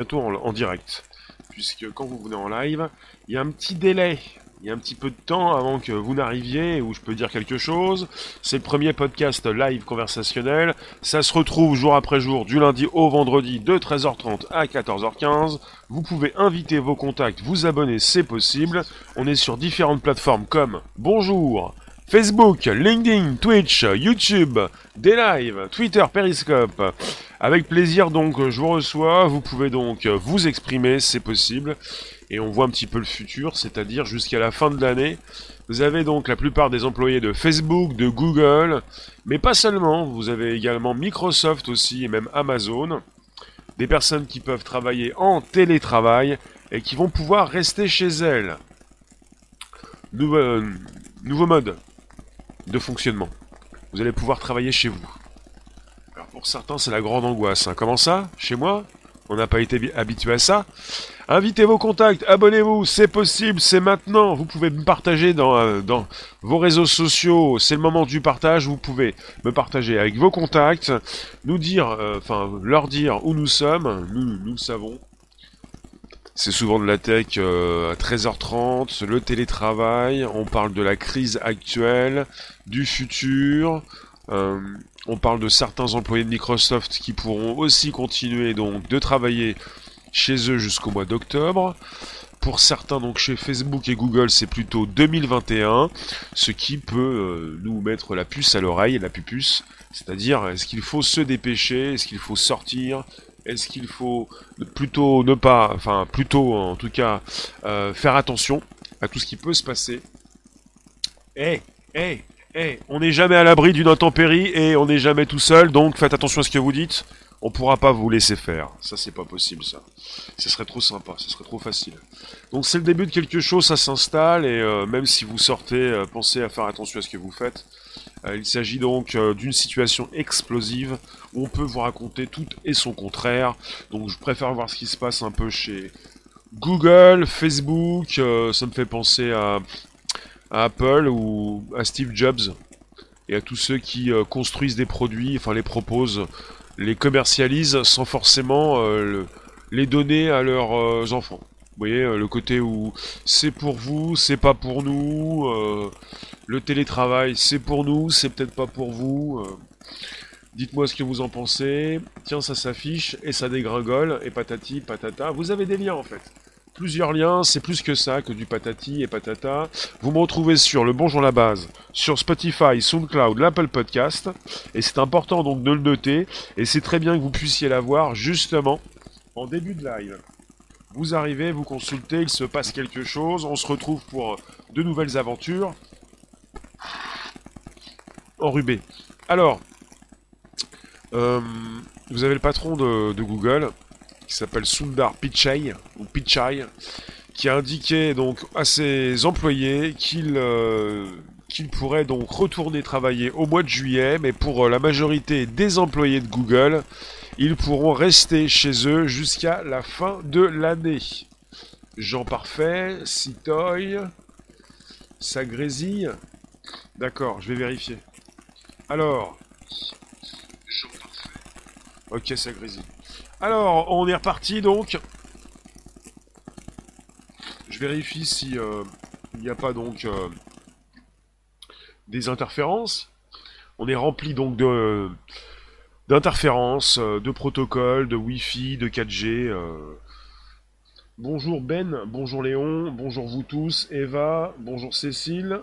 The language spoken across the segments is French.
bientôt en, en direct. Puisque quand vous venez en live, il y a un petit délai il y a un petit peu de temps avant que vous n'arriviez où je peux dire quelque chose. C'est le premier podcast live conversationnel. Ça se retrouve jour après jour du lundi au vendredi de 13h30 à 14h15. Vous pouvez inviter vos contacts, vous abonner, c'est possible. On est sur différentes plateformes comme Bonjour, Facebook, LinkedIn, Twitch, YouTube, des Twitter, Periscope. Avec plaisir donc je vous reçois, vous pouvez donc vous exprimer, c'est possible. Et on voit un petit peu le futur, c'est-à-dire jusqu'à la fin de l'année. Vous avez donc la plupart des employés de Facebook, de Google, mais pas seulement, vous avez également Microsoft aussi et même Amazon. Des personnes qui peuvent travailler en télétravail et qui vont pouvoir rester chez elles. Nouveau, nouveau mode de fonctionnement. Vous allez pouvoir travailler chez vous. Alors pour certains, c'est la grande angoisse. hein. Comment ça? Chez moi? On n'a pas été bi- habitué à ça. Invitez vos contacts, abonnez-vous, c'est possible, c'est maintenant. Vous pouvez me partager dans, euh, dans vos réseaux sociaux, c'est le moment du partage. Vous pouvez me partager avec vos contacts, nous dire, euh, enfin leur dire où nous sommes, nous, nous le savons. C'est souvent de la tech euh, à 13h30, le télétravail, on parle de la crise actuelle, du futur, euh, on parle de certains employés de Microsoft qui pourront aussi continuer donc de travailler chez eux jusqu'au mois d'octobre. Pour certains, donc chez Facebook et Google, c'est plutôt 2021, ce qui peut euh, nous mettre la puce à l'oreille, la pupuce, c'est-à-dire est-ce qu'il faut se dépêcher, est-ce qu'il faut sortir, est-ce qu'il faut plutôt ne pas, enfin plutôt en tout cas euh, faire attention à tout ce qui peut se passer? Eh, eh, eh, on n'est jamais à l'abri d'une intempérie et on n'est jamais tout seul, donc faites attention à ce que vous dites. On pourra pas vous laisser faire. Ça, c'est pas possible, ça. Ce serait trop sympa, ce serait trop facile. Donc c'est le début de quelque chose, ça s'installe et euh, même si vous sortez, euh, pensez à faire attention à ce que vous faites. Il s'agit donc d'une situation explosive on peut vous raconter tout et son contraire. Donc je préfère voir ce qui se passe un peu chez Google, Facebook. euh, ça me fait penser à, Apple ou à Steve Jobs et à tous ceux qui euh, construisent des produits, enfin les proposent, les commercialisent sans forcément euh, le- les donner à leurs enfants. Vous voyez, le côté où c'est pour vous, c'est pas pour nous, le télétravail c'est pour nous, c'est peut-être pas pour vous. Dites-moi ce que vous en pensez. Tiens, ça s'affiche et ça dégringole et patati patata. Vous avez des liens en fait. Plusieurs liens, c'est plus que ça que du patati et patata. Vous me retrouvez sur le Bonjour la base, sur Spotify, SoundCloud, l'Apple Podcast. Et c'est important donc de le noter. Et c'est très bien que vous puissiez la voir justement en début de live. Vous arrivez, vous consultez, il se passe quelque chose, on se retrouve pour de nouvelles aventures. Enrubé. Alors, euh, vous avez le patron de, Google, qui s'appelle Sundar Pichai, ou Pichai, qui a indiqué donc à ses employés qu'il euh, pourrait donc retourner travailler au mois de juillet, mais pour euh, la majorité des employés de Google, ils pourront rester chez eux jusqu'à la fin de l'année. Jean Parfait, Citoy, ça. D'accord, je vais vérifier. Alors, Ok, ça grésille. Alors, on est reparti donc. Je vérifie si euh, il n'y a pas donc euh, des interférences. On est rempli donc de d'interférences, euh, de protocoles, de Wi-Fi, de 4G. euh. Bonjour Ben, bonjour Léon, bonjour vous tous, Eva, bonjour Cécile.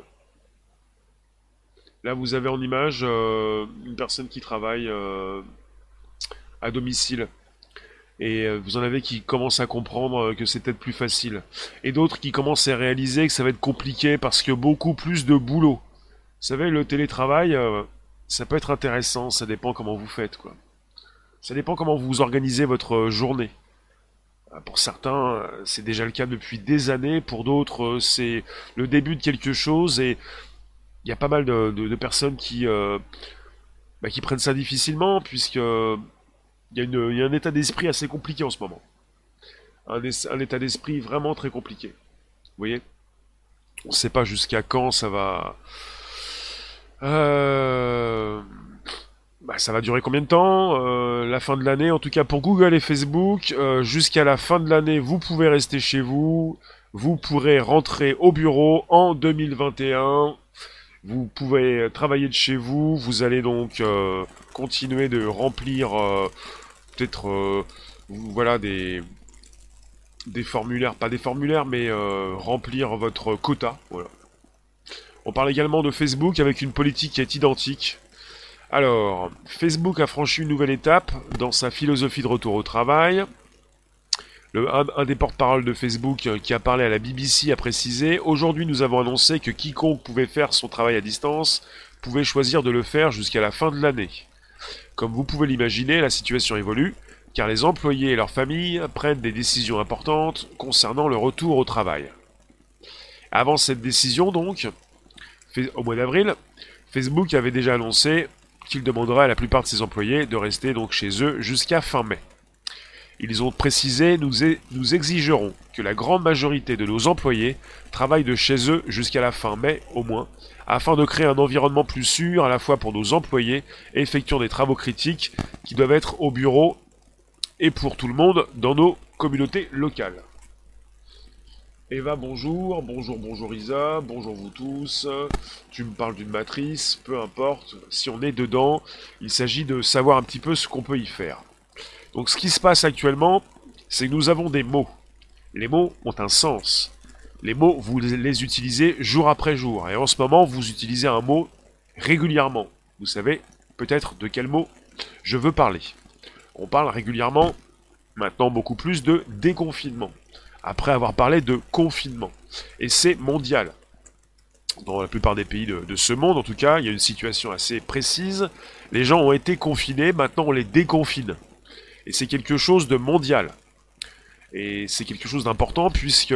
Là, vous avez en image euh, une personne qui travaille euh, à domicile. Et euh, vous en avez qui commencent à comprendre que c'est peut-être plus facile. Et d'autres qui commencent à réaliser que ça va être compliqué parce que beaucoup plus de boulot. Vous savez, le télétravail, ça peut être intéressant, ça dépend comment vous faites, quoi. Ça dépend comment vous organisez votre journée. Pour certains, c'est déjà le cas depuis des années. Pour d'autres, c'est le début de quelque chose. Et y a pas mal de, personnes qui, euh, bah, qui prennent ça difficilement, puisque euh, il y, a une- il y a un état d'esprit assez compliqué en ce moment. Un, état d'esprit vraiment très compliqué. Vous voyez? On ne sait pas jusqu'à quand ça va... Euh, bah, ça va durer combien de temps euh, La fin de l'année, en tout cas pour Google et Facebook, euh, jusqu'à la fin de l'année, vous pouvez rester chez vous. Vous pourrez rentrer au bureau en 2021. Vous pouvez travailler de chez vous. Vous allez donc euh, continuer de remplir peut-être voilà des des formulaires, pas des formulaires, mais remplir votre quota. On parle également de Facebook avec une politique qui est identique. Alors, Facebook a franchi une nouvelle étape dans sa philosophie de retour au travail. Un, des porte-parole de Facebook euh, qui a parlé à la BBC a précisé Aujourd'hui, nous avons annoncé que quiconque pouvait faire son travail à distance pouvait choisir de le faire jusqu'à la fin de l'année. Comme vous pouvez l'imaginer, la situation évolue, car les employés et leurs familles prennent des décisions importantes concernant le retour au travail. Avant cette décision, donc, au mois d'avril, Facebook avait déjà annoncé qu'il demandera à la plupart de ses employés de rester donc chez eux jusqu'à fin mai. Ils ont précisé nous, exigerons que la grande majorité de nos employés travaillent de chez eux jusqu'à la fin mai au moins, afin de créer un environnement plus sûr à la fois pour nos employés effectuant des travaux critiques qui doivent être au bureau et pour tout le monde dans nos communautés locales. Eva, bonjour, bonjour, bonjour Isa, bonjour vous tous. Tu me parles d'une matrice, peu importe, si on est dedans, il s'agit de savoir un petit peu ce qu'on peut y faire. Donc ce qui se passe actuellement, c'est que nous avons des mots. Les mots ont un sens. Les mots, vous les utilisez jour après jour. Et en ce moment, vous utilisez un mot régulièrement. Vous savez peut-être de quel mot je veux parler. On parle régulièrement, maintenant beaucoup plus, de déconfinement après avoir parlé de confinement. Et c'est mondial. Dans la plupart des pays de, ce monde, en tout cas, il y a une situation assez précise. Les gens ont été confinés, maintenant on les déconfine. Et c'est quelque chose de mondial. Et c'est quelque chose d'important puisque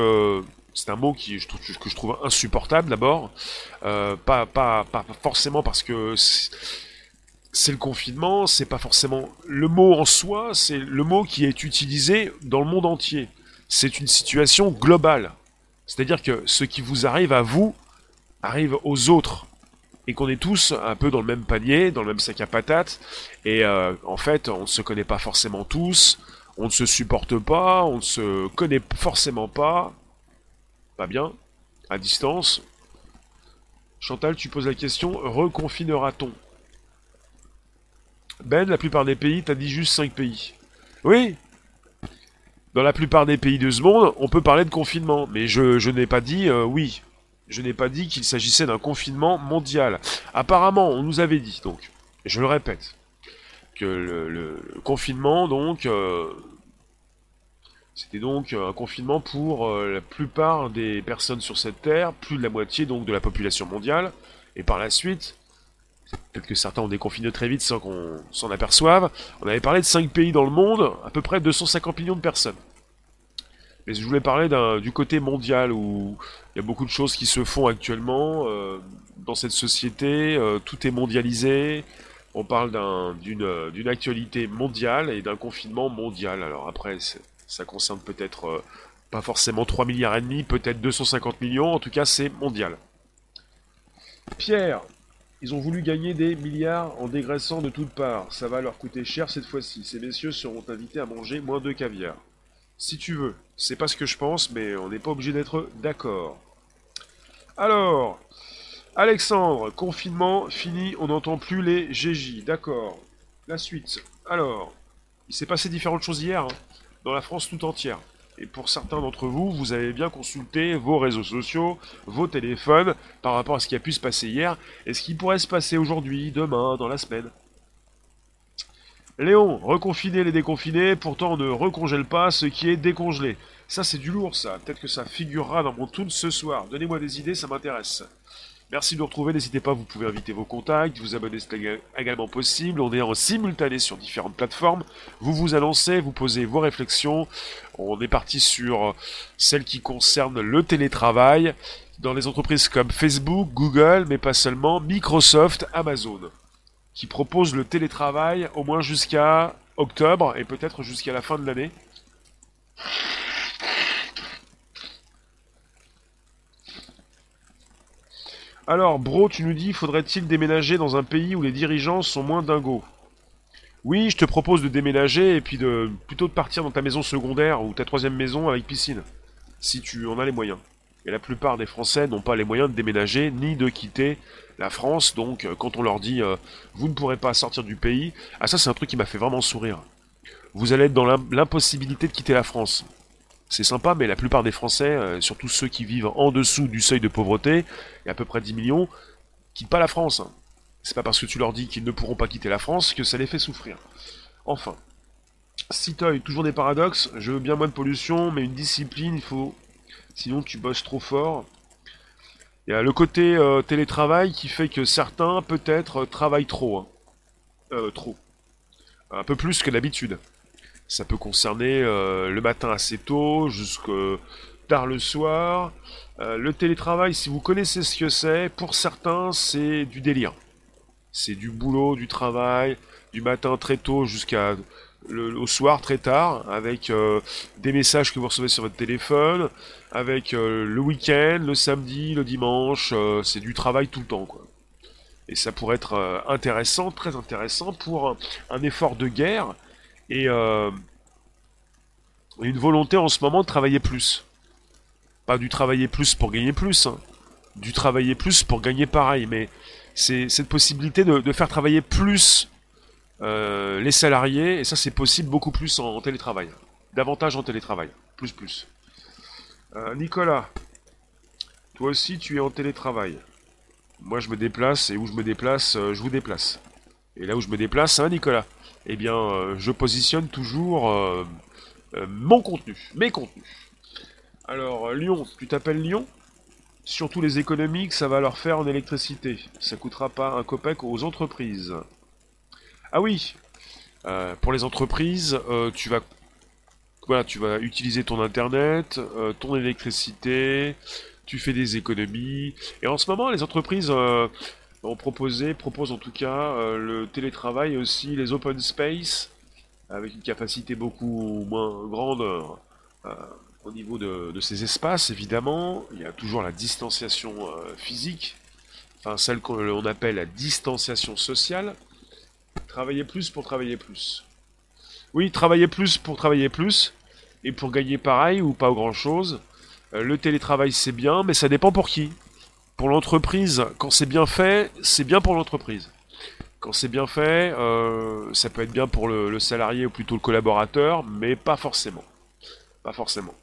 c'est un mot qui, que je trouve insupportable d'abord. Euh, pas, pas, pas forcément parce que c'est le confinement, c'est pas forcément le mot en soi, c'est le mot qui est utilisé dans le monde entier c'est une situation globale. C'est-à-dire que ce qui vous arrive à vous arrive aux autres. Et qu'on est tous un peu dans le même panier, dans le même sac à patates. Et euh, en fait, on ne se connaît pas forcément tous. On ne se supporte pas. On ne se connaît forcément pas. Pas bien. À distance. Chantal, tu poses la question, reconfinera-t-on? Ben, la plupart des pays, t'as dit juste 5 pays. Oui, dans la plupart des pays de ce monde, on peut parler de confinement, mais je, n'ai pas dit euh, oui. Je n'ai pas dit qu'il s'agissait d'un confinement mondial. Apparemment, on nous avait dit, donc, je le répète, que le, confinement, donc, euh, c'était donc un confinement pour euh, la plupart des personnes sur cette terre, plus de la moitié donc de la population mondiale, et par la suite, peut-être que certains ont déconfiné très vite sans qu'on s'en aperçoive, on avait parlé de 5 pays dans le monde, à peu près 250 millions de personnes. Mais je voulais parler du côté mondial où il y a beaucoup de choses qui se font actuellement euh, dans cette société, euh, tout est mondialisé, on parle d'une actualité mondiale et d'un confinement mondial. Alors après, ça concerne peut-être euh, pas forcément 3 milliards et demi, peut-être 250 millions, en tout cas c'est mondial. Pierre, ils ont voulu gagner des milliards en dégraissant de toutes parts. Ça va leur coûter cher cette fois-ci. Ces messieurs seront invités à manger moins de caviar. Si tu veux. C'est pas ce que je pense, mais on n'est pas obligé d'être d'accord. Alors, Alexandre, confinement fini, on n'entend plus les GJ. D'accord. La suite. Alors, il s'est passé différentes choses hier, hein, dans la France tout entière. Et pour certains d'entre vous, vous avez bien consulté vos réseaux sociaux, vos téléphones, par rapport à ce qui a pu se passer hier, et ce qui pourrait se passer aujourd'hui, demain, dans la semaine. Léon, reconfiner les déconfinés, pourtant on ne recongèle pas ce qui est décongelé. Ça c'est du lourd ça, peut-être que ça figurera dans mon toon ce soir. Donnez-moi des idées, ça m'intéresse. Merci de nous retrouver, n'hésitez pas, vous pouvez inviter vos contacts, vous abonner, c'est également possible. On est en simultané sur différentes plateformes. Vous vous annoncez, vous posez vos réflexions. On est parti sur celles qui concernent le télétravail dans les entreprises comme Facebook, Google, mais pas seulement, Microsoft, Amazon, qui proposent le télétravail au moins jusqu'à octobre et peut-être jusqu'à la fin de l'année. Alors, bro, tu nous dis, faudrait-il déménager dans un pays où les dirigeants sont moins dingos? Oui, je te propose de déménager et puis de plutôt de partir dans ta maison secondaire ou ta troisième maison avec piscine, si tu en as les moyens. Et la plupart des Français n'ont pas les moyens de déménager ni de quitter la France, donc euh, quand on leur dit euh, vous ne pourrez pas sortir du pays, ah ça c'est un truc qui m'a fait vraiment sourire. Vous allez être dans l'impossibilité de quitter la France. C'est sympa, mais la plupart des Français, euh, surtout ceux qui vivent en dessous du seuil de pauvreté, et à peu près 10 millions, quittent pas la France. C'est pas parce que tu leur dis qu'ils ne pourront pas quitter la France que ça les fait souffrir. Enfin. Citoy, toujours des paradoxes, je veux bien moins de pollution, mais une discipline, il faut... Sinon tu bosses trop fort. Il y a le côté euh, télétravail qui fait que certains, peut-être, travaillent trop. Hein. Euh, trop. Un peu plus que d'habitude. Ça peut concerner euh, le matin assez tôt, jusqu'à tard le soir. Euh, le télétravail, si vous connaissez ce que c'est, pour certains, c'est du délire. C'est du boulot, du travail, du matin très tôt jusqu'à au soir très tard, avec euh, des messages que vous recevez sur votre téléphone, avec le week-end, le samedi, le dimanche, c'est du travail tout le temps, quoi. Et ça pourrait être intéressant, très intéressant pour un effort de guerre et euh, une volonté en ce moment de travailler plus. Pas du travailler plus pour gagner plus, hein. du travailler plus pour gagner pareil, mais c'est cette possibilité de, faire travailler plus euh, les salariés, et ça c'est possible beaucoup plus en, télétravail, davantage en télétravail, plus plus. Euh, Nicolas, toi aussi tu es en télétravail. Moi je me déplace, et où je me déplace, je vous déplace. Et là où je me déplace, hein Nicolas eh bien, euh, je positionne toujours euh, euh, mon contenu, mes contenus. Alors, Lyon, tu t'appelles Lyon? Surtout les économiques, ça va leur faire en électricité. Ça coûtera pas un copec aux entreprises. Ah oui, pour les entreprises, tu vas tu vas utiliser ton internet, ton électricité, tu fais des économies. Et en ce moment, les entreprises on proposait, propose en tout cas euh, le télétravail aussi, les open space, avec une capacité beaucoup moins grande euh, au niveau de, ces espaces, évidemment. Il y a toujours la distanciation euh, physique, enfin celle qu'on appelle la distanciation sociale. Travailler plus pour travailler plus. Oui, travailler plus pour travailler plus, et pour gagner pareil ou pas grand chose. le télétravail c'est bien, mais ça dépend pour qui pour l'entreprise, quand c'est bien fait, c'est bien pour l'entreprise. Quand c'est bien fait, euh, ça peut être bien pour le, salarié ou plutôt le collaborateur, mais pas forcément. Pas forcément.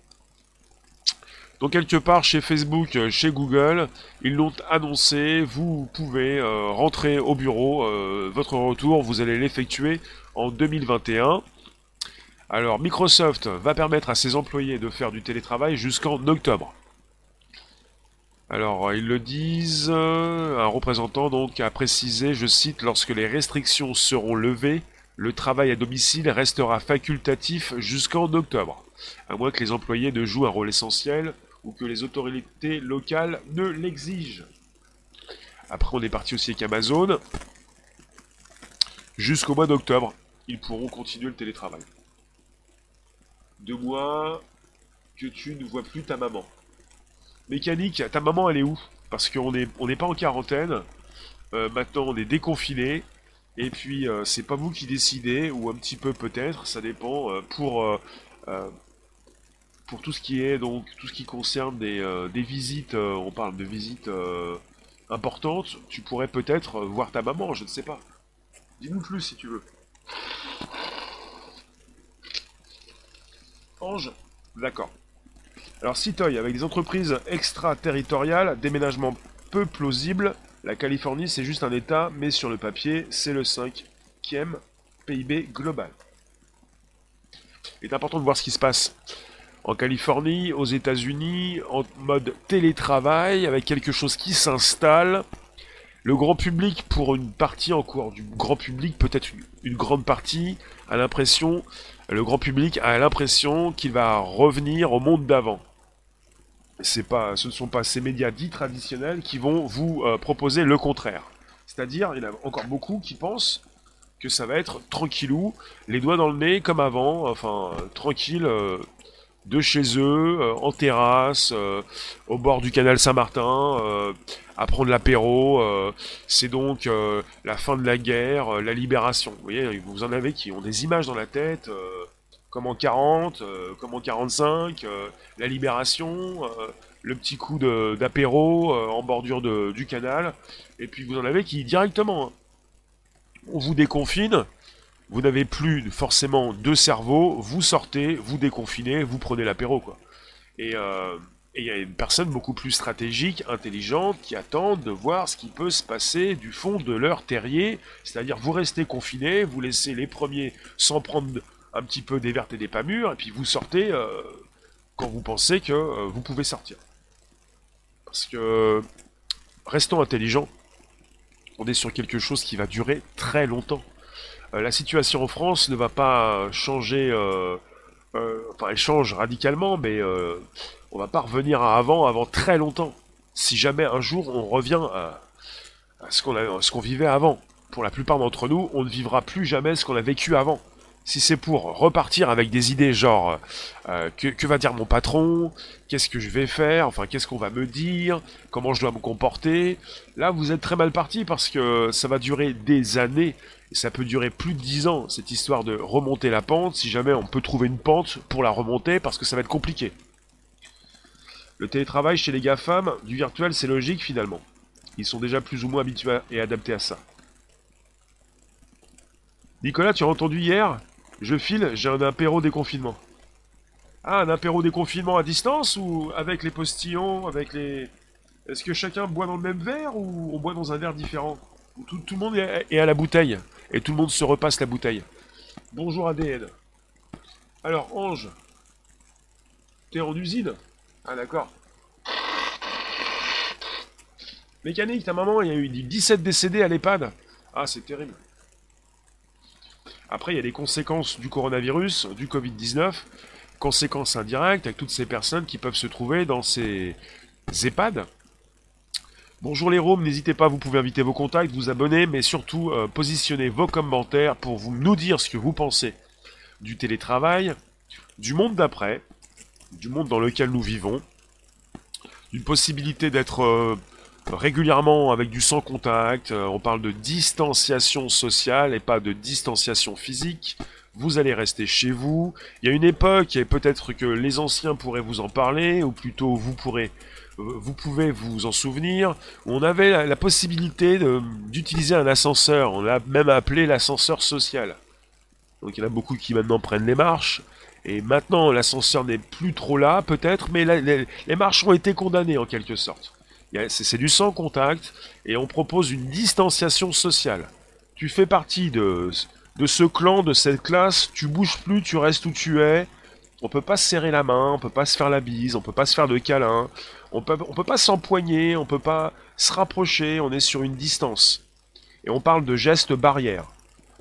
Donc quelque part chez Facebook, euh, chez Google, ils l'ont annoncé, vous pouvez euh, rentrer au bureau, votre retour, vous allez l'effectuer en 2021. Alors Microsoft va permettre à ses employés de faire du télétravail jusqu'en octobre. Alors, ils le disent, un représentant donc a précisé, je cite, lorsque les restrictions seront levées, le travail à domicile restera facultatif jusqu'en octobre, à moins que les employés ne jouent un rôle essentiel ou que les autorités locales ne l'exigent. Après, on est parti aussi avec Amazon. Jusqu'au mois d'octobre, ils pourront continuer le télétravail. Deux mois que tu ne vois plus ta maman. Mécanique, ta maman elle est où? Parce qu'on n'est on n'est pas en quarantaine. Euh, maintenant on est déconfiné. Et puis euh, c'est pas vous qui décidez, ou un petit peu peut-être, ça dépend. Euh, pour pour tout ce qui est donc tout ce qui concerne des, des visites, on parle de visites importantes, tu pourrais peut-être voir ta maman, je ne sais pas. Dis-nous plus si tu veux. Ange D'accord. Alors Citoy, avec des entreprises extraterritoriales, déménagement peu plausible, la Californie c'est juste un État, mais sur le papier c'est le cinquième PIB global. Il est important de voir ce qui se passe en Californie, aux États-Unis, en mode télétravail, avec quelque chose qui s'installe. Le grand public, pour une partie encore du grand public, peut-être une, grande partie, a l'impression, le grand public a l'impression qu'il va revenir au monde d'avant c'est pas, ce ne sont pas ces médias dits traditionnels qui vont vous euh, proposer le contraire. C'est-à-dire, il y en a encore beaucoup qui pensent que ça va être tranquillou, les doigts dans le nez comme avant, enfin tranquille, euh, de chez eux, euh, en terrasse, euh, au bord du canal Saint-Martin, euh, à prendre l'apéro. c'est donc la fin de la guerre, la libération. Vous voyez, vous en avez qui ont des images dans la tête, comme en 40, comme en 45, la libération, le petit coup d'apéro en bordure du canal. Et puis vous en avez qui directement, hein, on vous déconfine, vous n'avez plus forcément deux cerveaux, vous sortez, vous déconfinez, vous prenez l'apéro, quoi. Et euh, il y a une personne beaucoup plus stratégique, intelligente, qui attend de voir ce qui peut se passer du fond de leur terrier, c'est-à-dire vous restez confiné, vous laissez les premiers s'en prendre un petit peu des vertes et des pas mûres, et puis vous sortez euh, quand vous pensez que euh, vous pouvez sortir. Parce que restons intelligents, on est sur quelque chose qui va durer très longtemps. Euh, la situation en France ne va pas changer, euh, euh, enfin elle change radicalement, mais on va pas revenir à avant avant très longtemps. Si jamais un jour on revient à, ce qu'on vivait avant. Pour la plupart d'entre nous, on ne vivra plus jamais ce qu'on a vécu avant. Si c'est pour repartir avec des idées genre que, va dire mon patron, qu'est-ce que je vais faire, enfin qu'est-ce qu'on va me dire, comment je dois me comporter, là vous êtes très mal parti parce que ça va durer des années ça peut durer plus de 10 ans, cette histoire de remonter la pente, si jamais on peut trouver une pente pour la remonter, parce que ça va être compliqué. Le télétravail chez les GAFAM, du virtuel, c'est logique finalement. Ils sont déjà plus ou moins habitués et adaptés à ça. Nicolas, tu as entendu hier? Je file, j'ai un apéro déconfinement. Ah, un apéro déconfinement à distance ou avec les postillons, avec les... Est-ce que chacun boit dans le même verre ou on boit dans un verre différent? Tout, le monde est à la bouteille. Et tout le monde se repasse la bouteille. Bonjour ADN. Alors, Ange, t'es en usine? Ah d'accord. Mécanique, ta maman, il y a eu 17 décédés à l'EHPAD. Ah, c'est terrible. Après, il y a les conséquences du coronavirus, du Covid-19, conséquences indirectes avec toutes ces personnes qui peuvent se trouver dans ces EHPAD Bonjour les Roms, n'hésitez pas, vous pouvez inviter vos contacts, vous abonner, mais surtout euh, positionnez vos commentaires pour nous dire ce que vous pensez du télétravail, du monde d'après, du monde dans lequel nous vivons, d'une possibilité d'être euh, régulièrement avec du sans contact, euh, on parle de distanciation sociale et pas de distanciation physique. Vous allez rester chez vous. Il y a une époque, et peut-être que les anciens pourraient vous en parler, ou plutôt vous pourrez vous pouvez vous en souvenir, on avait la, possibilité d'utiliser un ascenseur. On l'a même appelé l'ascenseur social. Donc il y en a beaucoup qui maintenant prennent les marches. Et maintenant, l'ascenseur n'est plus trop là, peut-être, mais les, marches ont été condamnées en quelque sorte. C'est du sans contact, et on propose une distanciation sociale. Tu fais partie de, ce clan, de cette classe, tu bouges plus, tu restes où tu es. On peut pas se serrer la main, on peut pas se faire la bise, on peut pas se faire de câlin, on peut, peut pas s'empoigner, on peut pas se rapprocher, on est sur une distance. Et on parle de gestes barrières.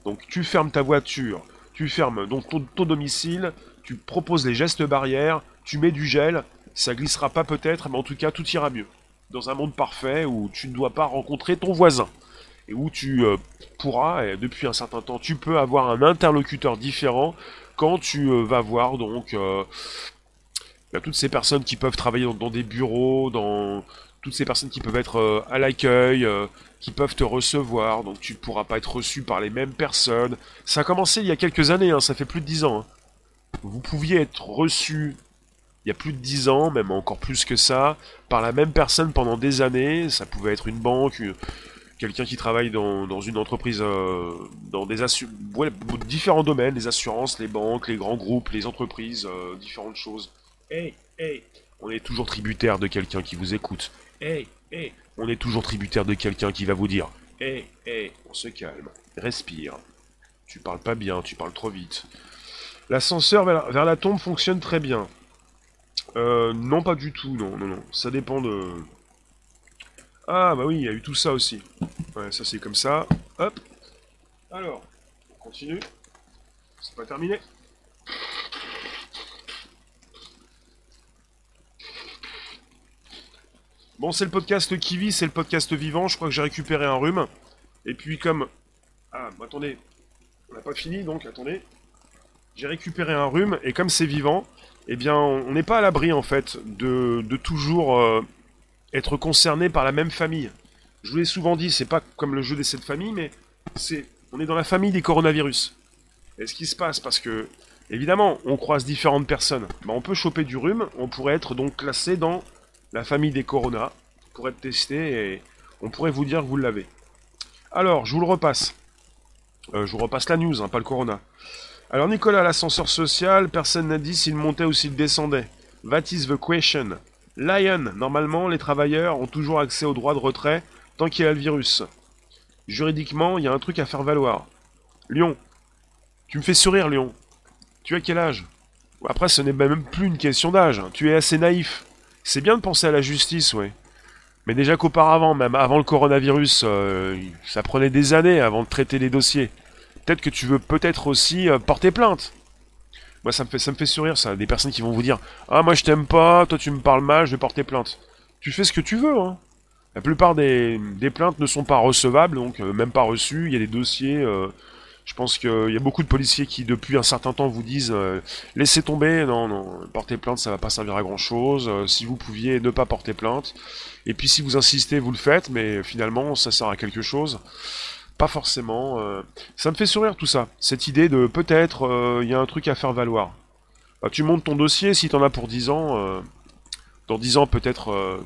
Donc tu fermes ta voiture, tu fermes ton, domicile, tu proposes les gestes barrières, tu mets du gel, ça glissera pas peut-être, mais en tout cas tout ira mieux. Dans un monde parfait où tu ne dois pas rencontrer ton voisin et où tu euh, pourras, et depuis un certain temps, tu peux avoir un interlocuteur différent quand tu euh, vas voir donc euh, a toutes ces personnes qui peuvent travailler dans, des bureaux, dans toutes ces personnes qui peuvent être euh, à l'accueil, euh, qui peuvent te recevoir, donc tu ne pourras pas être reçu par les mêmes personnes. Ça a commencé il y a quelques années, hein, ça fait plus de dix ans. Hein. Vous pouviez être reçu il y a plus de dix ans, même encore plus que ça, par la même personne pendant des années. Ça pouvait être une banque, quelqu'un qui travaille dans, une entreprise, euh, dans des différents domaines, les assurances, les banques, les grands groupes, les entreprises, différentes choses. Hey, hey, on est toujours tributaire de quelqu'un qui vous écoute. Hey, hey, on est toujours tributaire de quelqu'un qui va vous dire Hey, hey, on se calme, respire. Tu parles pas bien, tu parles trop vite. L'ascenseur vers, la tombe fonctionne très bien. Euh, non, pas du tout, non, non, non. Ça dépend de. Ah, bah oui, il y a eu tout ça aussi. Ouais, ça c'est comme ça. Hop. Alors, on continue. C'est pas terminé. Bon, c'est le podcast qui vit, c'est le podcast vivant. Je crois que j'ai récupéré un rhume. Et puis comme... Ah, attendez. On n'a pas fini, donc attendez. J'ai récupéré un rhume, et comme c'est vivant, eh bien, on n'est pas à l'abri, en fait, de, toujours euh, être concerné par la même famille. Je vous l'ai souvent dit, c'est pas comme le jeu des sept familles, mais c'est, on est dans la famille des coronavirus. Et ce qui se passe, parce que, évidemment, on croise différentes personnes. Ben, on peut choper du rhume, on pourrait être donc classé dans la famille des corona, pour être testé, et on pourrait vous dire que vous l'avez. Alors, je vous le repasse. Euh, je vous repasse la news, hein, pas le corona. Alors Nicolas, l'ascenseur social, personne n'a dit s'il montait ou s'il descendait. That is the question. Lion, normalement, les travailleurs ont toujours accès au droit de retrait tant qu'il y a le virus. Juridiquement, il y a un truc à faire valoir. Lyon. Tu me fais sourire, Lyon. Tu as quel âge? Après, ce n'est même plus une question d'âge. Tu es assez naïf. C'est bien de penser à la justice, ouais. Mais déjà qu'auparavant, même avant le coronavirus, euh, ça prenait des années avant de traiter les dossiers peut-être que tu veux peut-être aussi euh, porter plainte. Moi, ça me fait, ça me fait sourire, ça. Des personnes qui vont vous dire Ah, moi, je t'aime pas, toi, tu me parles mal, je vais porter plainte. Tu fais ce que tu veux, hein. La plupart des, plaintes ne sont pas recevables, donc euh, même pas reçues. Il y a des dossiers. Euh, je pense qu'il y a beaucoup de policiers qui, depuis un certain temps, vous disent laissez tomber, non, non, porter plainte, ça va pas servir à grand chose. si vous pouviez ne pas porter plainte, et puis si vous insistez, vous le faites, mais finalement, ça sert à quelque chose. Pas forcément. Euh, ça me fait sourire tout ça. Cette idée de peut-être euh, il y a un truc à faire valoir. Bah, tu montes ton dossier, si t'en as pour 10 ans, euh, dans 10 ans peut-être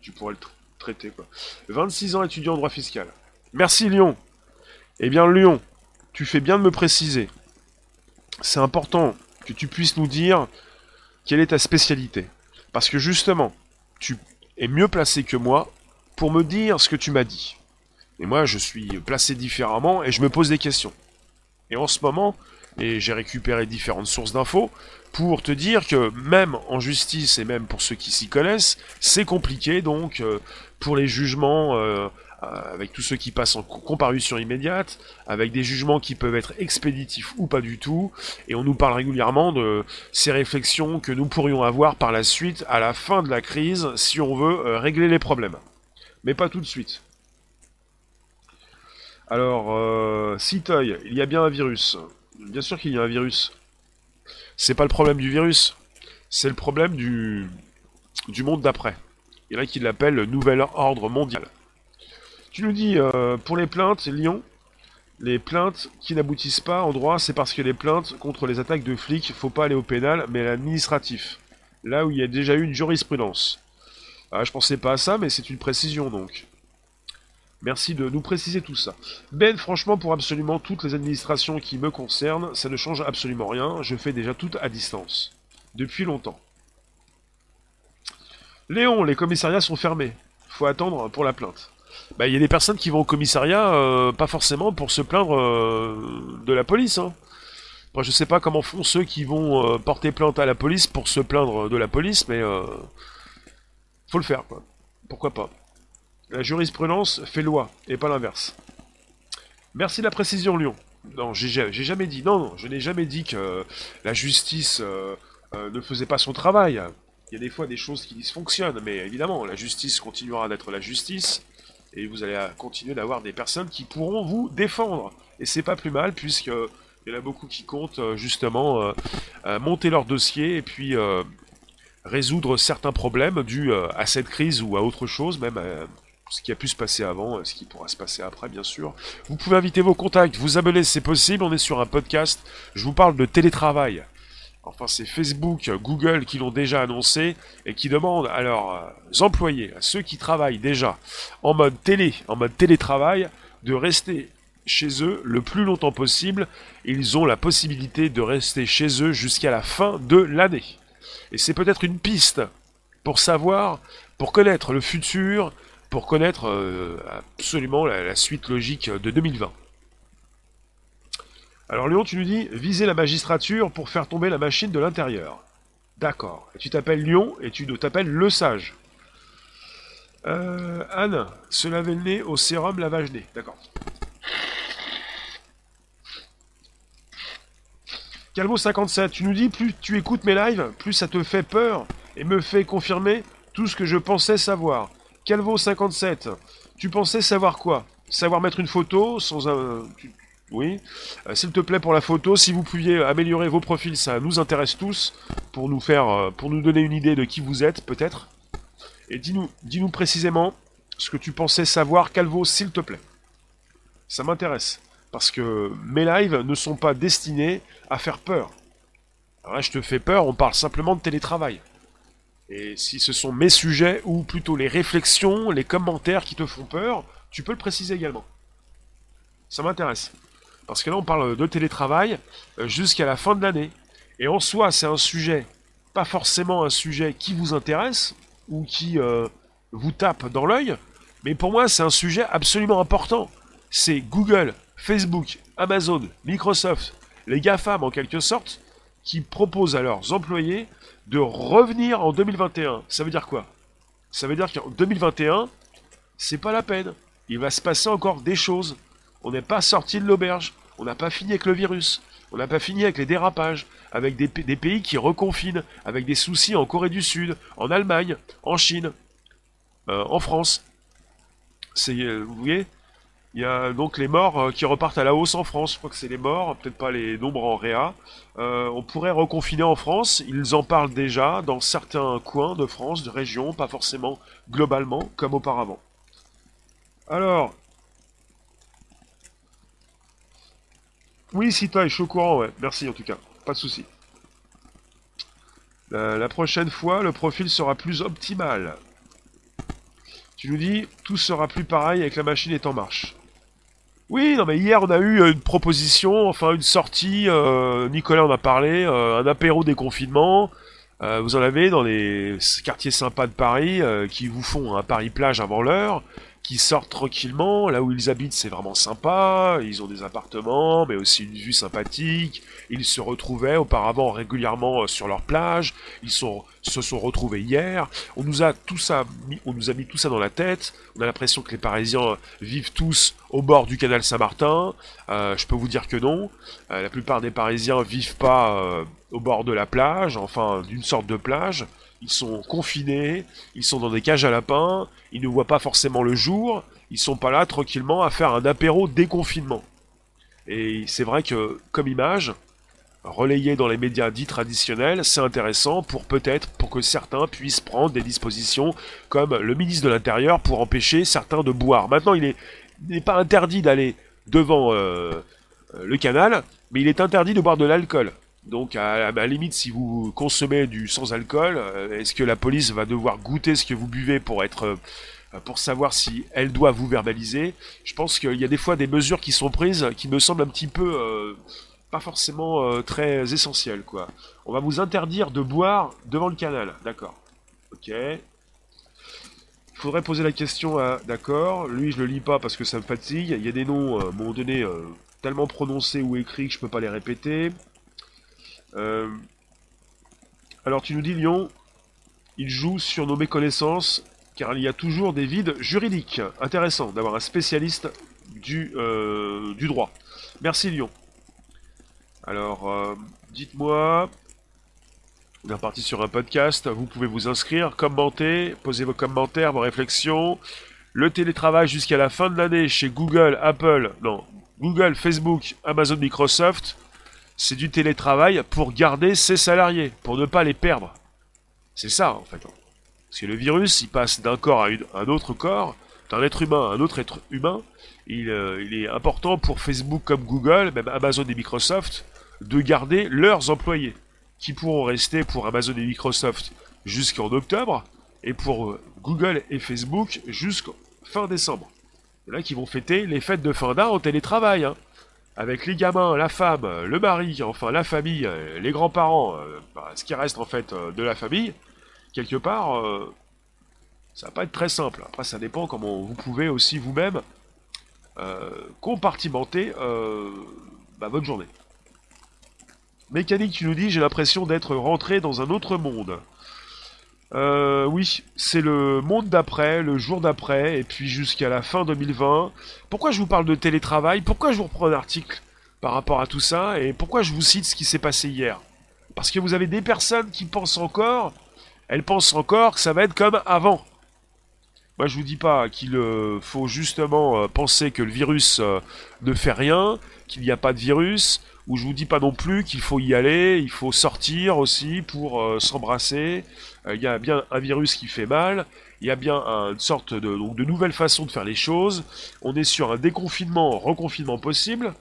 tu pourrais le traiter. Quoi. 26 ans étudiant en droit fiscal. Merci Lyon. Eh bien Lyon, tu fais bien de me préciser. C'est important que tu puisses nous dire quelle est ta spécialité. Parce que justement, tu es mieux placé que moi pour me dire ce que tu m'as dit. Et moi, je suis placé différemment et je me pose des questions. Et en ce moment, j'ai récupéré différentes sources d'infos pour te dire que même en justice et même pour ceux qui s'y connaissent, c'est compliqué donc euh, pour les jugements euh, avec tous ceux qui passent en comparution immédiate, avec des jugements qui peuvent être expéditifs ou pas du tout, et on nous parle régulièrement de ces réflexions que nous pourrions avoir par la suite à la fin de la crise si on veut euh, régler les problèmes. Mais pas tout de suite. Alors, euh, Citoy, il y a bien un virus. Bien sûr qu'il y a un virus. C'est pas le problème du virus, c'est le problème du, du monde d'après. Il y en a qui l'appellent le nouvel ordre mondial. Tu nous dis, euh, pour les plaintes, Lyon, les plaintes qui n'aboutissent pas en droit, c'est parce que les plaintes contre les attaques de flics, faut pas aller au pénal, mais à l'administratif. Là où il y a déjà eu une jurisprudence. Ah, je pensais pas à ça, mais c'est une précision donc. Merci de nous préciser tout ça. Ben, franchement, pour absolument toutes les administrations qui me concernent, ça ne change absolument rien. Je fais déjà tout à distance. Depuis longtemps. Léon, les commissariats sont fermés. Faut attendre pour la plainte. Bah, il y a des personnes qui vont au commissariat, euh, pas forcément pour se plaindre euh, de la police. Hein. Après, je sais pas comment font ceux qui vont euh, porter plainte à la police pour se plaindre de la police, mais faut le faire, quoi. Pourquoi pas. La jurisprudence fait loi, et pas l'inverse. Merci de la précision, Lyon. Non, j'ai jamais dit. Non, non, je n'ai jamais dit que la justice ne faisait pas son travail. Il y a des fois des choses qui dysfonctionnent, mais évidemment, la justice continuera d'être la justice, et vous allez continuer d'avoir des personnes qui pourront vous défendre. Et c'est pas plus mal, puisque il y en a beaucoup qui comptent euh, justement monter leur dossier et puis résoudre certains problèmes dus à cette crise ou à autre chose, même ce qui a pu se passer avant, ce qui pourra se passer après, bien sûr. Vous pouvez inviter vos contacts, vous abonner, c'est possible. On est sur un podcast. Je vous parle de télétravail. Enfin, c'est Facebook, Google qui l'ont déjà annoncé et qui demandent à leurs euh, employés, à ceux qui travaillent déjà en mode télé, en mode télétravail, de rester chez eux le plus longtemps possible. Ils ont la possibilité de rester chez eux jusqu'à la fin de l'année. Et c'est peut-être une piste pour savoir, pour connaître le futur pour connaître euh, absolument la, suite logique de 2020. Alors Léon, tu nous dis, viser la magistrature pour faire tomber la machine de l'intérieur. D'accord. tu t'appelles Lyon et tu t'appelles Le Sage. Euh, Anne, se laver le nez au sérum lavage-nez. D'accord. Calvo57, tu nous dis, plus tu écoutes mes lives, plus ça te fait peur et me fait confirmer tout ce que je pensais savoir. Calvo57, tu pensais savoir quoi? Savoir mettre une photo sans un... Oui. Euh, S'il te plaît pour la photo, si vous pouviez améliorer vos profils, ça nous intéresse tous pour nous faire, euh, pour nous donner une idée de qui vous êtes, peut-être. Et dis-nous, dis-nous précisément ce que tu pensais savoir, Calvo, s'il te plaît. Ça m'intéresse parce que mes lives ne sont pas destinés à faire peur. Alors là, je te fais peur, on parle simplement de télétravail. Et si ce sont mes sujets ou plutôt les réflexions, les commentaires qui te font peur, tu peux le préciser également. Ça m'intéresse. Parce que là, on parle de télétravail euh, jusqu'à la fin de l'année. Et en soi, c'est un sujet, pas forcément un sujet qui vous intéresse ou qui euh, vous tape dans l'œil, mais pour moi, c'est un sujet absolument important. C'est Google, Facebook, Amazon, Microsoft, les GAFAM en quelque sorte, qui proposent à leurs employés de revenir en 2021. Ça veut dire quoi? Ça veut dire qu'en 2021, c'est pas la peine. Il va se passer encore des choses. On n'est pas sorti de l'auberge. On n'a pas fini avec le virus. On n'a pas fini avec les dérapages, avec des, pays qui reconfinent, avec des soucis en Corée du Sud, en Allemagne, en Chine, euh, en France. Euh, vous voyez, il y a donc les morts euh, qui repartent à la hausse en France. Je crois que c'est les morts, peut-être pas les nombres en réa. on pourrait reconfiner en France. Ils en parlent déjà dans certains coins de France, de régions, pas forcément globalement comme auparavant. Alors, Oui, si toi, je suis au courant, ouais. Merci en tout cas. Pas de souci. La, prochaine fois, le profil sera plus optimal. Tu nous dis, tout sera plus pareil avec la machine est en marche. Oui, non mais hier on a eu une proposition, enfin une sortie, euh, Nicolas en a parlé, euh, un apéro déconfinement. Euh, vous en avez dans les quartiers sympas de Paris qui vous font un Paris-Plage avant l'heure qui sortent tranquillement. Là où ils habitent, c'est vraiment sympa. Ils ont des appartements, mais aussi une vue sympathique. Ils se retrouvaient auparavant régulièrement euh, sur leur plage. Ils se sont retrouvés hier. On nous a tout ça, mis, on nous a mis tout ça dans la tête. On a l'impression que les Parisiens vivent tous au bord du canal Saint-Martin. Euh, je peux vous dire que non. Euh, la plupart des Parisiens vivent pas au bord de la plage, enfin d'une sorte de plage ils sont confinés, ils sont dans des cages à lapins, ils ne voient pas forcément le jour, ils sont pas là tranquillement à faire un apéro déconfinement. Et c'est vrai que, comme image, relayé dans les médias dits traditionnels, c'est intéressant pour peut-être pour que certains puissent prendre des dispositions comme le ministre de l'Intérieur pour empêcher certains de boire. Maintenant, il n'est pas interdit d'aller devant euh, le canal, mais il est interdit de boire de l'alcool. Donc, à, la limite, si vous consommez du sans-alcool, euh, est-ce que la police va devoir goûter ce que vous buvez pour être euh, pour savoir si elle doit vous verbaliser? Je pense qu'il y a des fois des mesures qui sont prises qui me semblent un petit peu euh, pas forcément très essentielles, quoi. On va vous interdire de boire devant le canal, d'accord Ok. Il faudrait poser la question à... D'accord, lui je le lis pas parce que ça me fatigue. Il y a des noms, à un donné, tellement prononcés ou écrits que je peux pas les répéter. Euh, alors tu nous dis Lyon, il joue sur nos méconnaissances car il y a toujours des vides juridiques. Intéressant d'avoir un spécialiste du, euh, droit. Merci Lyon. Alors, euh, dites-moi, on est reparti sur un podcast, vous pouvez vous inscrire, commenter, poser vos commentaires, vos réflexions. Le télétravail jusqu'à la fin de l'année chez Google, Apple, non, Google, Facebook, Amazon, Microsoft c'est du télétravail pour garder ses salariés, pour ne pas les perdre. C'est ça, en fait. Parce que le virus, il passe d'un corps à, un autre corps, d'un être humain à un autre être humain. Il, euh, il, est important pour Facebook comme Google, même Amazon et Microsoft, de garder leurs employés, qui pourront rester pour Amazon et Microsoft jusqu'en octobre, et pour euh, Google et Facebook jusqu'en fin décembre. là qui vont fêter les fêtes de fin d'an en télétravail. Hein avec les gamins, la femme, le mari, enfin la famille, les grands-parents, euh, bah, ce qui reste en fait euh, de la famille, quelque part, euh, ça va pas être très simple. Après, ça dépend comment vous pouvez aussi vous-même compartimenter bah, votre journée. Mécanique, tu nous dis, j'ai l'impression d'être rentré dans un autre monde. Euh, oui, c'est le monde d'après, le jour d'après, et puis jusqu'à la fin 2020. Pourquoi je vous parle de télétravail? Pourquoi je vous reprends un article par rapport à tout ça? Et pourquoi je vous cite ce qui s'est passé hier? Parce que vous avez des personnes qui pensent encore, elles pensent encore que ça va être comme avant. Moi, je vous dis pas qu'il euh, faut justement euh, penser que le virus euh, ne fait rien, qu'il n'y a pas de virus, ou je vous dis pas non plus qu'il faut y aller, il faut sortir aussi pour s'embrasser. Il y a bien un virus qui fait mal, il y a bien une sorte de, de nouvelle façon de faire les choses. On est sur un déconfinement, reconfinement possible.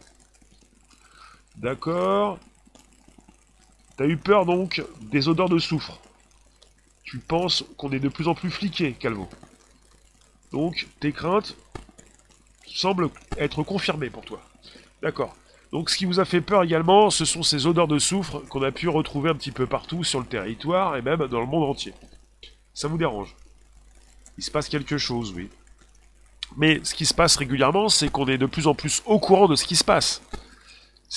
D'accord. T'as eu peur donc des odeurs de soufre. Tu penses qu'on est de plus en plus fliqué, Calvo. Donc, tes craintes semblent être confirmées pour toi. D'accord. Donc, ce qui vous a fait peur également, ce sont ces odeurs de soufre qu'on a pu retrouver un petit peu partout sur le territoire et même dans le monde entier. Ça vous dérange? Il se passe quelque chose, oui. Mais ce qui se passe régulièrement, c'est qu'on est de plus en plus au courant de ce qui se passe.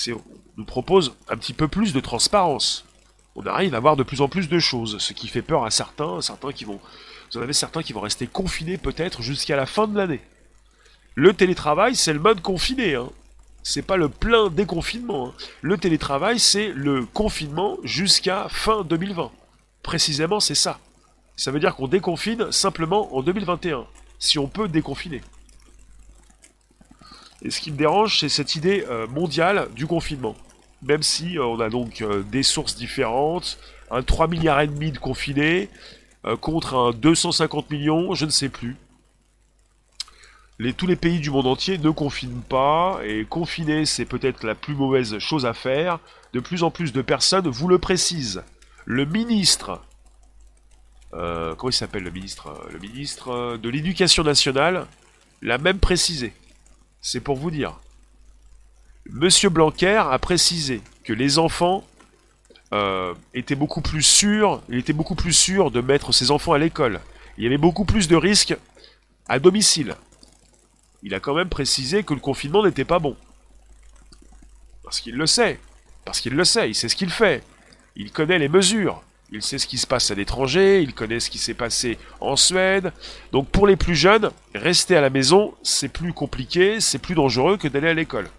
On nous propose un petit peu plus de transparence. On arrive à voir de plus en plus de choses, ce qui fait peur à certains, certains qui vont vous en avez certains qui vont rester confinés peut-être jusqu'à la fin de l'année. Le télétravail, c'est le mode confiné. Hein. C'est pas le plein déconfinement. Hein. Le télétravail, c'est le confinement jusqu'à fin 2020. Précisément, c'est ça. Ça veut dire qu'on déconfine simplement en 2021, si on peut déconfiner. Et ce qui me dérange, c'est cette idée euh, mondiale du confinement. Même si euh, on a donc euh, des sources différentes, un 3 milliards et demi de confinés, contre un 250 millions, je ne sais plus. Tous les pays du monde entier ne confinent pas, et confiner c'est peut-être la plus mauvaise chose à faire. De plus en plus de personnes vous le précisent. Le ministre, euh, comment il s'appelle le ministre Le ministre de l'Éducation nationale l'a même précisé. C'est pour vous dire. Monsieur Blanquer a précisé que les enfants euh, était beaucoup plus sûr, il était beaucoup plus sûr de mettre ses enfants à l'école. Il y avait beaucoup plus de risques à domicile. Il a quand même précisé que le confinement n'était pas bon. Parce qu'il le sait. Parce qu'il le sait, il sait ce qu'il fait. Il connaît les mesures. Il sait ce qui se passe à l'étranger, il connaît ce qui s'est passé en Suède. Donc pour les plus jeunes, rester à la maison, c'est plus compliqué, c'est plus dangereux que d'aller à l'école.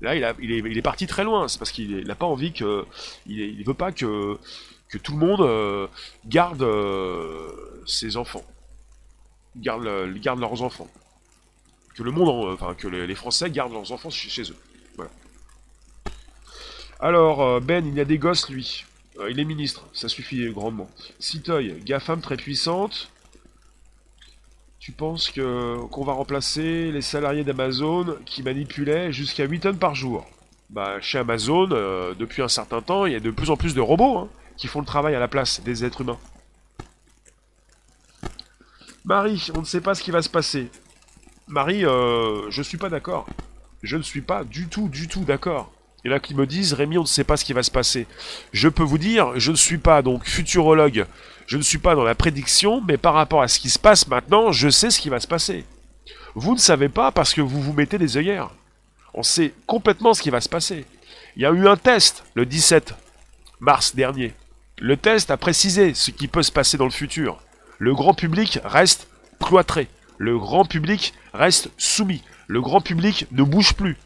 Là, il, est, parti très loin. C'est parce qu'il n'a pas envie que. Il, ne veut pas que, tout le monde euh, garde euh, ses enfants. Garde, leurs enfants. Que le monde. Enfin, que les, Français gardent leurs enfants chez, eux. Alors, euh, Ben, il y a des gosses, lui. il est ministre. Ça suffit grandement. Citoy, GAFAM très puissante. Tu penses que qu'on va remplacer les salariés d'Amazon qui manipulaient jusqu'à 8 tonnes par jour? Bah chez Amazon, euh, depuis un certain temps, il y a de plus en plus de robots hein, qui font le travail à la place des êtres humains. Marie, on ne sait pas ce qui va se passer. Marie, euh, je suis pas d'accord. Je ne suis pas du tout, du tout d'accord. Et là qui me disent, Rémi, on ne sait pas ce qui va se passer. Je peux vous dire, je ne suis pas donc futurologue, je ne suis pas dans la prédiction, mais par rapport à ce qui se passe maintenant, je sais ce qui va se passer. Vous ne savez pas parce que vous vous mettez des œillères. On sait complètement ce qui va se passer. Il y a eu un test le 17 mars dernier. Le test a précisé ce qui peut se passer dans le futur. Le grand public reste cloîtré. Le grand public reste soumis. Le grand public ne bouge plus.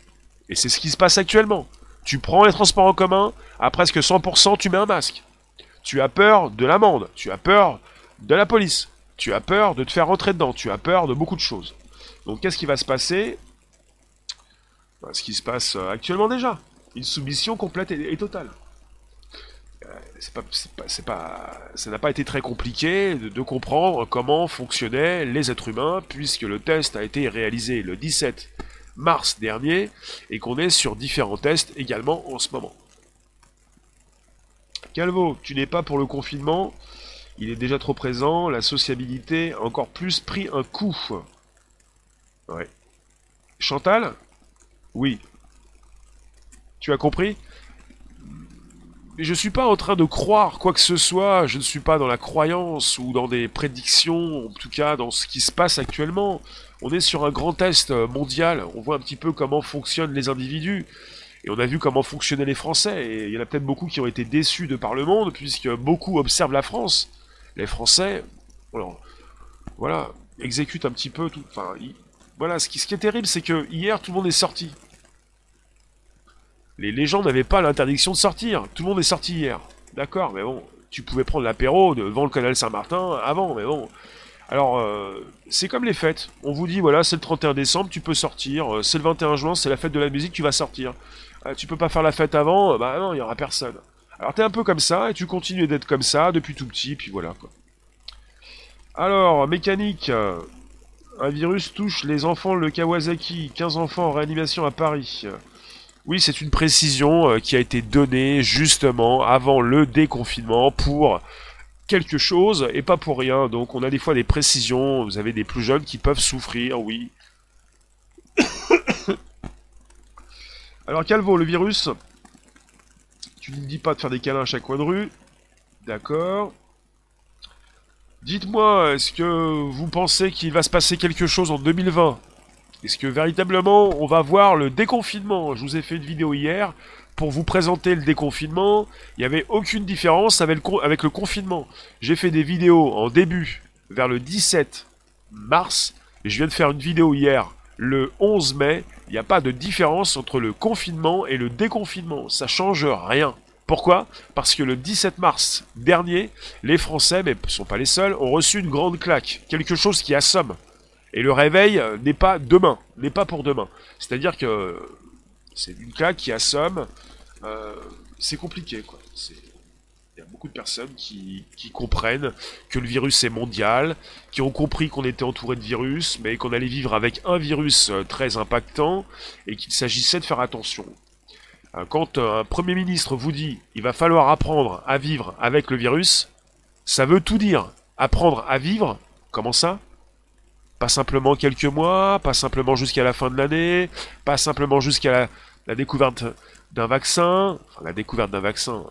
Et c'est ce qui se passe actuellement. Tu prends les transports en commun, à presque 100%, tu mets un masque. Tu as peur de l'amende, tu as peur de la police, tu as peur de te faire rentrer dedans, tu as peur de beaucoup de choses. Donc qu'est-ce qui va se passer? Bah, Ce qui se passe euh, actuellement déjà. Une soumission complète et, totale. Euh, pas, ça n'a pas été très compliqué de, comprendre comment fonctionnaient les êtres humains, puisque le test a été réalisé le 17 mars dernier et qu'on est sur différents tests également en ce moment. Calvo, tu n'es pas pour le confinement, il est déjà trop présent, la sociabilité a encore plus pris un coup. Ouais. Chantal? Oui. Tu as compris? Mais je suis pas en train de croire quoi que ce soit, je ne suis pas dans la croyance ou dans des prédictions, en tout cas dans ce qui se passe actuellement. On est sur un grand test mondial, on voit un petit peu comment fonctionnent les individus. Et on a vu comment fonctionnaient les Français, et il y en a peut-être beaucoup qui ont été déçus de par le monde, puisque beaucoup observent la France. Les Français, voilà, exécutent un petit peu tout. Enfin, voilà, ce qui, est terrible, c'est que hier, tout le monde est sorti. Les, gens n'avaient pas l'interdiction de sortir. Tout le monde est sorti hier. D'accord, mais bon, tu pouvais prendre l'apéro devant le canal Saint-Martin avant, mais bon. Alors, euh, c'est comme les fêtes. On vous dit, voilà, c'est le 31 décembre, tu peux sortir. Euh, c'est le 21 juin, c'est la fête de la musique, tu vas sortir. Euh, tu peux pas faire la fête avant, bah non, il y aura personne. Alors, t'es un peu comme ça, et tu continues d'être comme ça depuis tout petit, puis voilà, quoi. Alors, mécanique. Un virus touche les enfants le Kawasaki. 15 enfants en réanimation à Paris. Oui, c'est une précision qui a été donnée justement avant le déconfinement pour quelque chose et pas pour rien. Donc on a des fois des précisions, vous avez des plus jeunes qui peuvent souffrir, oui. Alors Calvo, le virus, tu ne dis pas de faire des câlins à chaque coin de rue. D'accord. Dites-moi, est-ce que vous pensez qu'il va se passer quelque chose en 2020 Est-ce que véritablement on va voir le déconfinement? Je vous ai fait une vidéo hier pour vous présenter le déconfinement, il n'y avait aucune différence avec le, confinement. J'ai fait des vidéos en début, vers le 17 mars, et je viens de faire une vidéo hier, le 11 mai. Il n'y a pas de différence entre le confinement et le déconfinement. Ça change rien. Pourquoi? Parce que le 17 mars dernier, les Français, mais ne sont pas les seuls, ont reçu une grande claque, quelque chose qui assomme. Et le réveil n'est pas demain, n'est pas pour demain. C'est-à-dire que c'est une claque qui assomme. Euh, c'est compliqué, quoi. Il y a beaucoup de personnes qui, comprennent que le virus est mondial, qui ont compris qu'on était entouré de virus, mais qu'on allait vivre avec un virus euh, très impactant et qu'il s'agissait de faire attention. Euh, quand un Premier ministre vous dit il va falloir apprendre à vivre avec le virus, ça veut tout dire. Apprendre à vivre, comment ça? Pas simplement quelques mois, pas simplement jusqu'à la fin de l'année, pas simplement jusqu'à la, découverte d'un vaccin. La découverte d'un vaccin,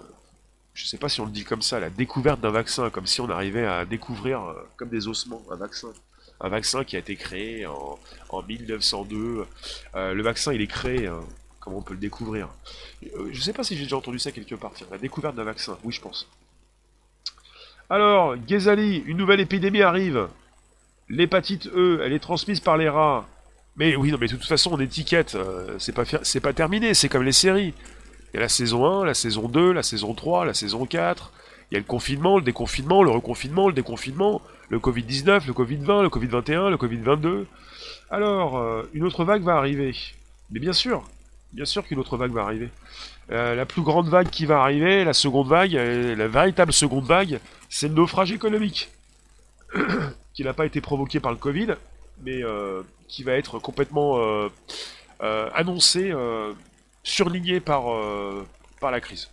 je sais pas si on le dit comme ça, la découverte d'un vaccin, comme si on arrivait à découvrir, euh, comme des ossements, un vaccin. Un vaccin qui a été créé en, 1902. Euh, le vaccin, il est créé, hein. comment on peut le découvrir? Euh, Je sais pas si j'ai déjà entendu ça quelque part. La découverte d'un vaccin, oui, je pense. Alors, Ghezali, une nouvelle épidémie arrive. L'hépatite E, elle est transmise par les rats. Mais oui, non, mais de toute façon, on étiquette. C'est pas, c'est pas terminé, c'est comme les séries. Il y a la saison 1, la saison 2, la saison 3, la saison 4. Il y a le confinement, le déconfinement, le reconfinement, le déconfinement, le Covid-19, le Covid-20, le Covid-21, le Covid-22. Alors, euh, une autre vague va arriver. Mais bien sûr, bien sûr qu'une autre vague va arriver. Euh, la plus grande vague qui va arriver, la seconde vague, la véritable seconde vague, c'est le naufrage économique. qui n'a pas été provoqué par le Covid, mais euh, qui va être complètement euh, euh, annoncé, surligné par, par la crise.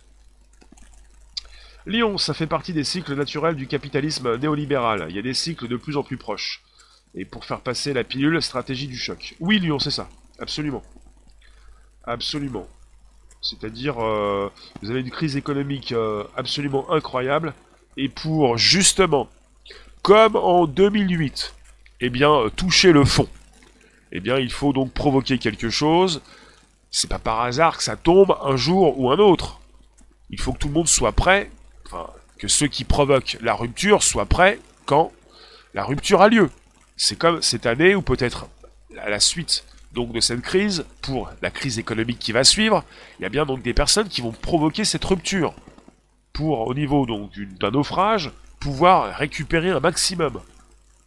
Lyon, ça fait partie des cycles naturels du capitalisme néolibéral. Il y a des cycles de plus en plus proches. Et pour faire passer la pilule, stratégie du choc. Oui, Lyon, c'est ça. Absolument. Absolument. C'est-à-dire, vous avez une crise économique absolument incroyable. Et pour justement comme en 2008, eh bien, euh, toucher le fond. Eh bien, il faut donc provoquer quelque chose. C'est pas par hasard que ça tombe un jour ou un autre. Il faut que tout le monde soit prêt, que ceux qui provoquent la rupture soient prêts quand la rupture a lieu. C'est comme cette année ou peut-être à la suite donc de cette crise, pour la crise économique qui va suivre, il y a bien donc des personnes qui vont provoquer cette rupture. Pour, au niveau donc d'un naufrage, pouvoir récupérer un maximum.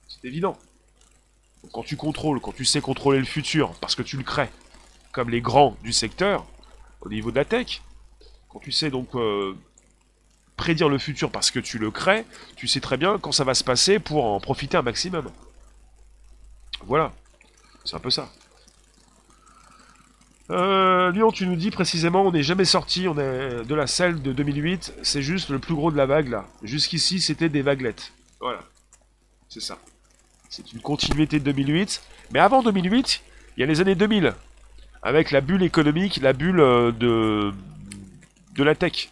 C'est évident. Quand tu contrôles, quand tu sais contrôler le futur, parce que tu le crées, comme les grands du secteur, au niveau de la tech, quand tu sais donc euh, prédire le futur parce que tu le crées, tu sais très bien quand ça va se passer pour en profiter un maximum. Voilà. C'est un peu ça. Euh, Lyon, tu nous dis précisément, on n'est jamais sorti de la selle de 2008, c'est juste le plus gros de la vague là. Jusqu'ici, c'était des vaguelettes. Voilà. C'est ça. C'est une continuité de 2008. Mais avant 2008, il y a les années 2000. Avec la bulle économique, la bulle euh, de, de la tech.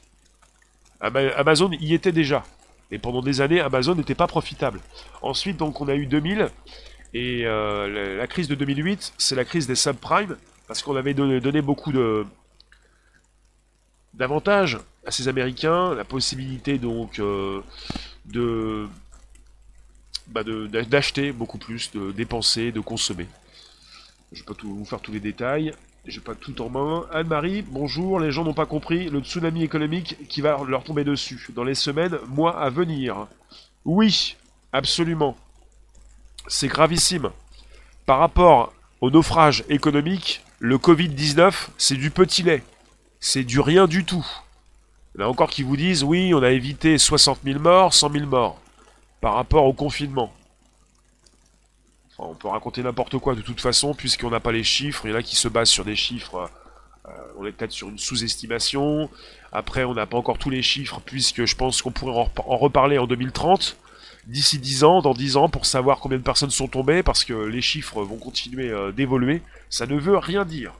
Amazon y était déjà. Et pendant des années, Amazon n'était pas profitable. Ensuite, donc, on a eu 2000. Et euh, la crise de 2008, c'est la crise des subprimes parce qu'on avait donné, beaucoup de d'avantages à ces Américains, la possibilité donc euh, bah, de d'acheter beaucoup plus, de dépenser, de consommer. Je vais pas tout, vous faire tous les détails, j'ai pas tout en main. Anne-Marie, bonjour, les gens n'ont pas compris le tsunami économique qui va leur tomber dessus dans les semaines, mois à venir. Oui, absolument. c'est gravissime. Par rapport au naufrage économique, le Covid-19, c'est du petit lait. C'est du rien du tout. Il y en a encore qui vous disent, oui, on a évité 60 000 morts, 100 000 morts, par rapport au confinement. On peut raconter n'importe quoi de toute façon, puisqu'on n'a pas les chiffres. Il y en a qui se basent sur des chiffres. Euh, on est peut-être sur une sous-estimation. Après, on n'a pas encore tous les chiffres, puisque je pense qu'on pourrait en reparler en 2030 d'ici 10 ans, dans 10 ans, pour savoir combien de personnes sont tombées, parce que les chiffres vont continuer euh, d'évoluer. Ça ne veut rien dire.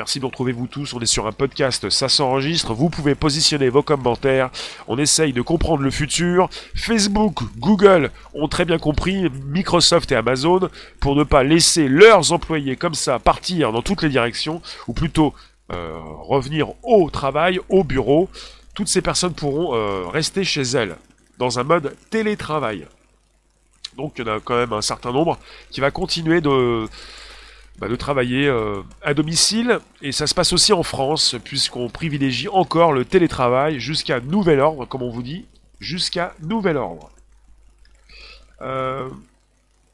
Merci de retrouver vous tous. On est sur un podcast, ça s'enregistre. Vous pouvez positionner vos commentaires. On essaye de comprendre le futur. Facebook, Google ont très bien compris, Microsoft et Amazon, pour ne pas laisser leurs employés comme ça partir dans toutes les directions, ou plutôt euh, revenir au travail, au bureau. Toutes ces personnes pourront euh, rester chez elles dans un mode télétravail. Donc il y en a quand même un certain nombre qui va continuer de, bah, de travailler euh, à domicile. Et ça se passe aussi en France, puisqu'on privilégie encore le télétravail jusqu'à nouvel ordre, comme on vous dit, jusqu'à nouvel ordre. Euh,